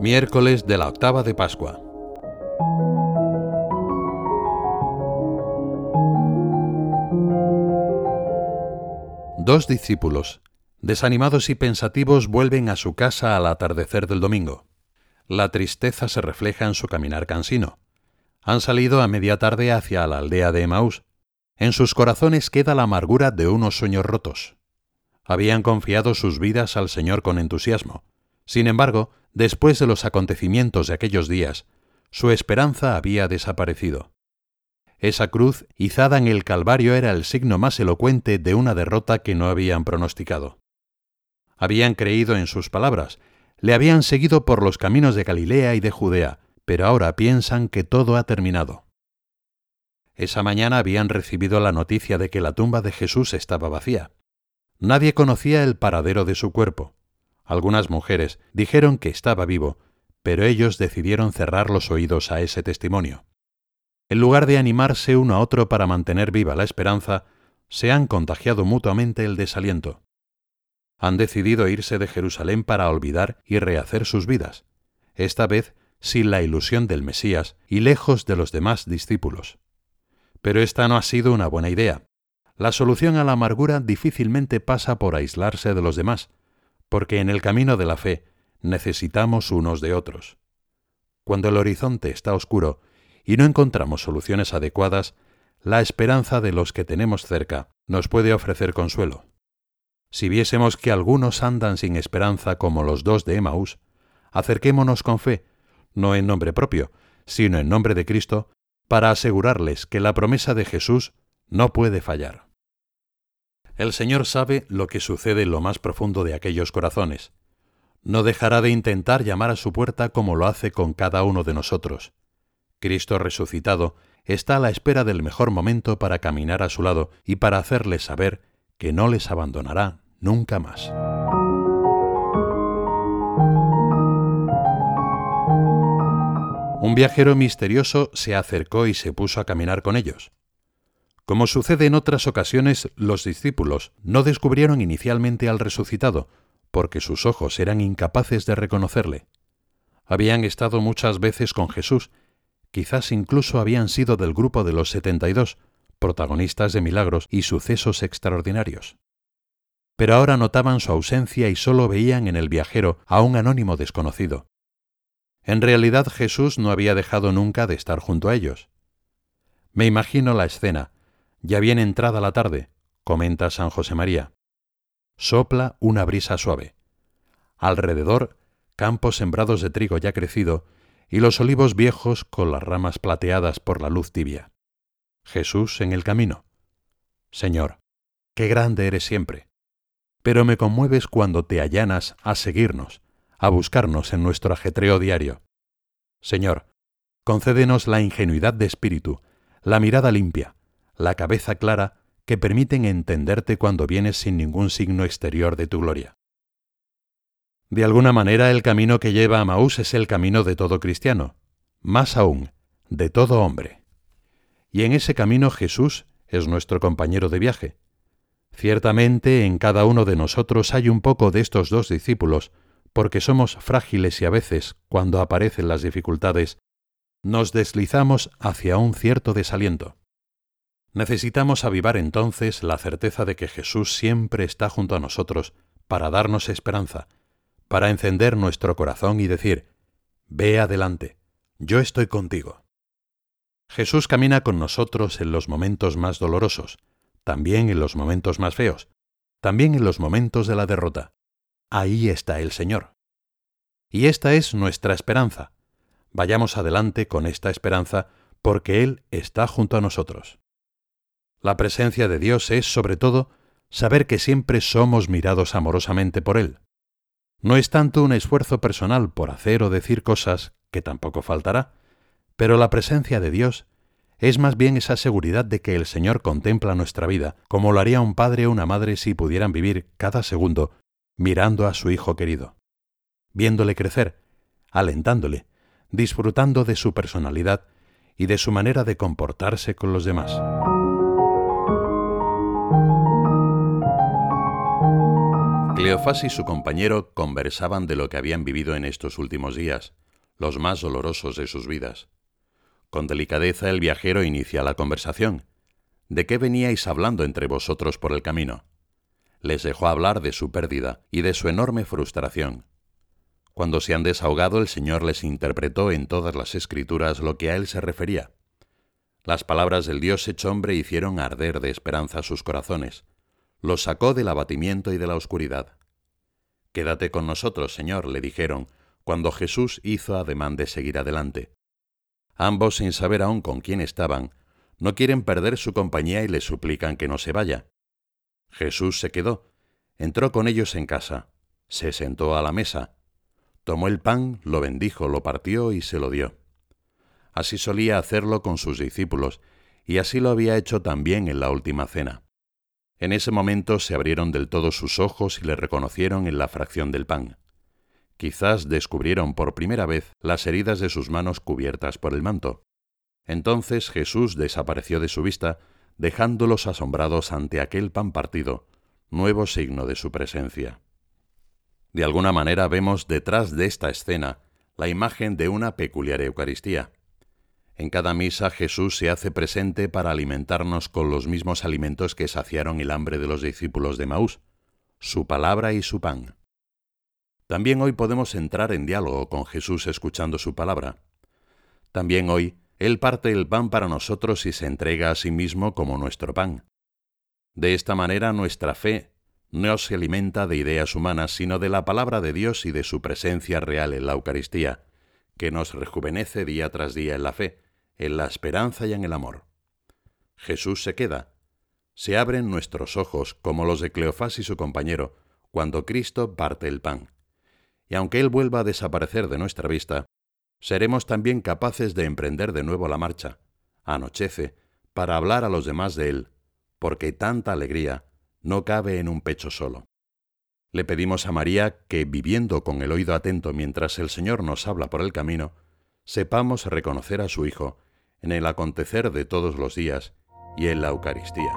Miércoles de la octava de Pascua. Dos discípulos, desanimados y pensativos, vuelven a su casa al atardecer del domingo. La tristeza se refleja en su caminar cansino. Han salido a media tarde hacia la aldea de Emaús. En sus corazones queda la amargura de unos sueños rotos. Habían confiado sus vidas al Señor con entusiasmo. Sin embargo, después de los acontecimientos de aquellos días, su esperanza había desaparecido. Esa cruz izada en el Calvario era el signo más elocuente de una derrota que no habían pronosticado. Habían creído en sus palabras, le habían seguido por los caminos de Galilea y de Judea, pero ahora piensan que todo ha terminado. Esa mañana habían recibido la noticia de que la tumba de Jesús estaba vacía. Nadie conocía el paradero de su cuerpo. Algunas mujeres dijeron que estaba vivo, pero ellos decidieron cerrar los oídos a ese testimonio. En lugar de animarse uno a otro para mantener viva la esperanza, se han contagiado mutuamente el desaliento. Han decidido irse de Jerusalén para olvidar y rehacer sus vidas, esta vez sin la ilusión del Mesías y lejos de los demás discípulos. Pero esta no ha sido una buena idea. La solución a la amargura difícilmente pasa por aislarse de los demás, porque en el camino de la fe necesitamos unos de otros. Cuando el horizonte está oscuro y no encontramos soluciones adecuadas, la esperanza de los que tenemos cerca nos puede ofrecer consuelo. Si viésemos que algunos andan sin esperanza como los dos de Emaús, acerquémonos con fe, no en nombre propio, sino en nombre de Cristo, para asegurarles que la promesa de Jesús no puede fallar. El Señor sabe lo que sucede en lo más profundo de aquellos corazones. No dejará de intentar llamar a su puerta como lo hace con cada uno de nosotros. Cristo resucitado está a la espera del mejor momento para caminar a su lado y para hacerles saber que no les abandonará nunca más. Un viajero misterioso se acercó y se puso a caminar con ellos. Como sucede en otras ocasiones, los discípulos no descubrieron inicialmente al resucitado, porque sus ojos eran incapaces de reconocerle. Habían estado muchas veces con Jesús, quizás incluso habían sido del grupo de los setenta y dos, protagonistas de milagros y sucesos extraordinarios. Pero ahora notaban su ausencia y sólo veían en el viajero a un anónimo desconocido. En realidad Jesús no había dejado nunca de estar junto a ellos. Me imagino la escena, ya bien entrada la tarde, comenta San José María. Sopla una brisa suave. Alrededor, campos sembrados de trigo ya crecido y los olivos viejos con las ramas plateadas por la luz tibia. Jesús en el camino. Señor, qué grande eres siempre. Pero me conmueves cuando te allanas a seguirnos, a buscarnos en nuestro ajetreo diario. Señor, concédenos la ingenuidad de espíritu, la mirada limpia, la cabeza clara que permiten entenderte cuando vienes sin ningún signo exterior de tu gloria. De alguna manera el camino que lleva a Maús es el camino de todo cristiano, más aún, de todo hombre. Y en ese camino Jesús es nuestro compañero de viaje. Ciertamente en cada uno de nosotros hay un poco de estos dos discípulos, porque somos frágiles y a veces, cuando aparecen las dificultades, nos deslizamos hacia un cierto desaliento. Necesitamos avivar entonces la certeza de que Jesús siempre está junto a nosotros para darnos esperanza, para encender nuestro corazón y decir, Ve adelante, yo estoy contigo. Jesús camina con nosotros en los momentos más dolorosos, también en los momentos más feos, también en los momentos de la derrota. Ahí está el Señor. Y esta es nuestra esperanza. Vayamos adelante con esta esperanza porque Él está junto a nosotros. La presencia de Dios es, sobre todo, saber que siempre somos mirados amorosamente por Él. No es tanto un esfuerzo personal por hacer o decir cosas, que tampoco faltará, pero la presencia de Dios es más bien esa seguridad de que el Señor contempla nuestra vida, como lo haría un padre o una madre si pudieran vivir cada segundo mirando a su hijo querido, viéndole crecer, alentándole, disfrutando de su personalidad y de su manera de comportarse con los demás. Cleofás y su compañero conversaban de lo que habían vivido en estos últimos días, los más dolorosos de sus vidas. Con delicadeza el viajero inicia la conversación. ¿De qué veníais hablando entre vosotros por el camino? Les dejó hablar de su pérdida y de su enorme frustración. Cuando se han desahogado, el Señor les interpretó en todas las escrituras lo que a él se refería. Las palabras del Dios hecho hombre hicieron arder de esperanza sus corazones. Los sacó del abatimiento y de la oscuridad. Quédate con nosotros, Señor, le dijeron, cuando Jesús hizo ademán de seguir adelante. Ambos, sin saber aún con quién estaban, no quieren perder su compañía y le suplican que no se vaya. Jesús se quedó, entró con ellos en casa, se sentó a la mesa, tomó el pan, lo bendijo, lo partió y se lo dio. Así solía hacerlo con sus discípulos, y así lo había hecho también en la última cena. En ese momento se abrieron del todo sus ojos y le reconocieron en la fracción del pan. Quizás descubrieron por primera vez las heridas de sus manos cubiertas por el manto. Entonces Jesús desapareció de su vista, dejándolos asombrados ante aquel pan partido, nuevo signo de su presencia. De alguna manera vemos detrás de esta escena la imagen de una peculiar Eucaristía. En cada misa Jesús se hace presente para alimentarnos con los mismos alimentos que saciaron el hambre de los discípulos de Maús, su palabra y su pan. También hoy podemos entrar en diálogo con Jesús escuchando su palabra. También hoy Él parte el pan para nosotros y se entrega a sí mismo como nuestro pan. De esta manera nuestra fe no se alimenta de ideas humanas, sino de la palabra de Dios y de su presencia real en la Eucaristía, que nos rejuvenece día tras día en la fe, en la esperanza y en el amor. Jesús se queda. Se abren nuestros ojos, como los de Cleofás y su compañero, cuando Cristo parte el pan. Y aunque Él vuelva a desaparecer de nuestra vista, seremos también capaces de emprender de nuevo la marcha, anochece, para hablar a los demás de Él, porque tanta alegría no cabe en un pecho solo. Le pedimos a María que, viviendo con el oído atento mientras el Señor nos habla por el camino, sepamos reconocer a su Hijo en el acontecer de todos los días y en la Eucaristía.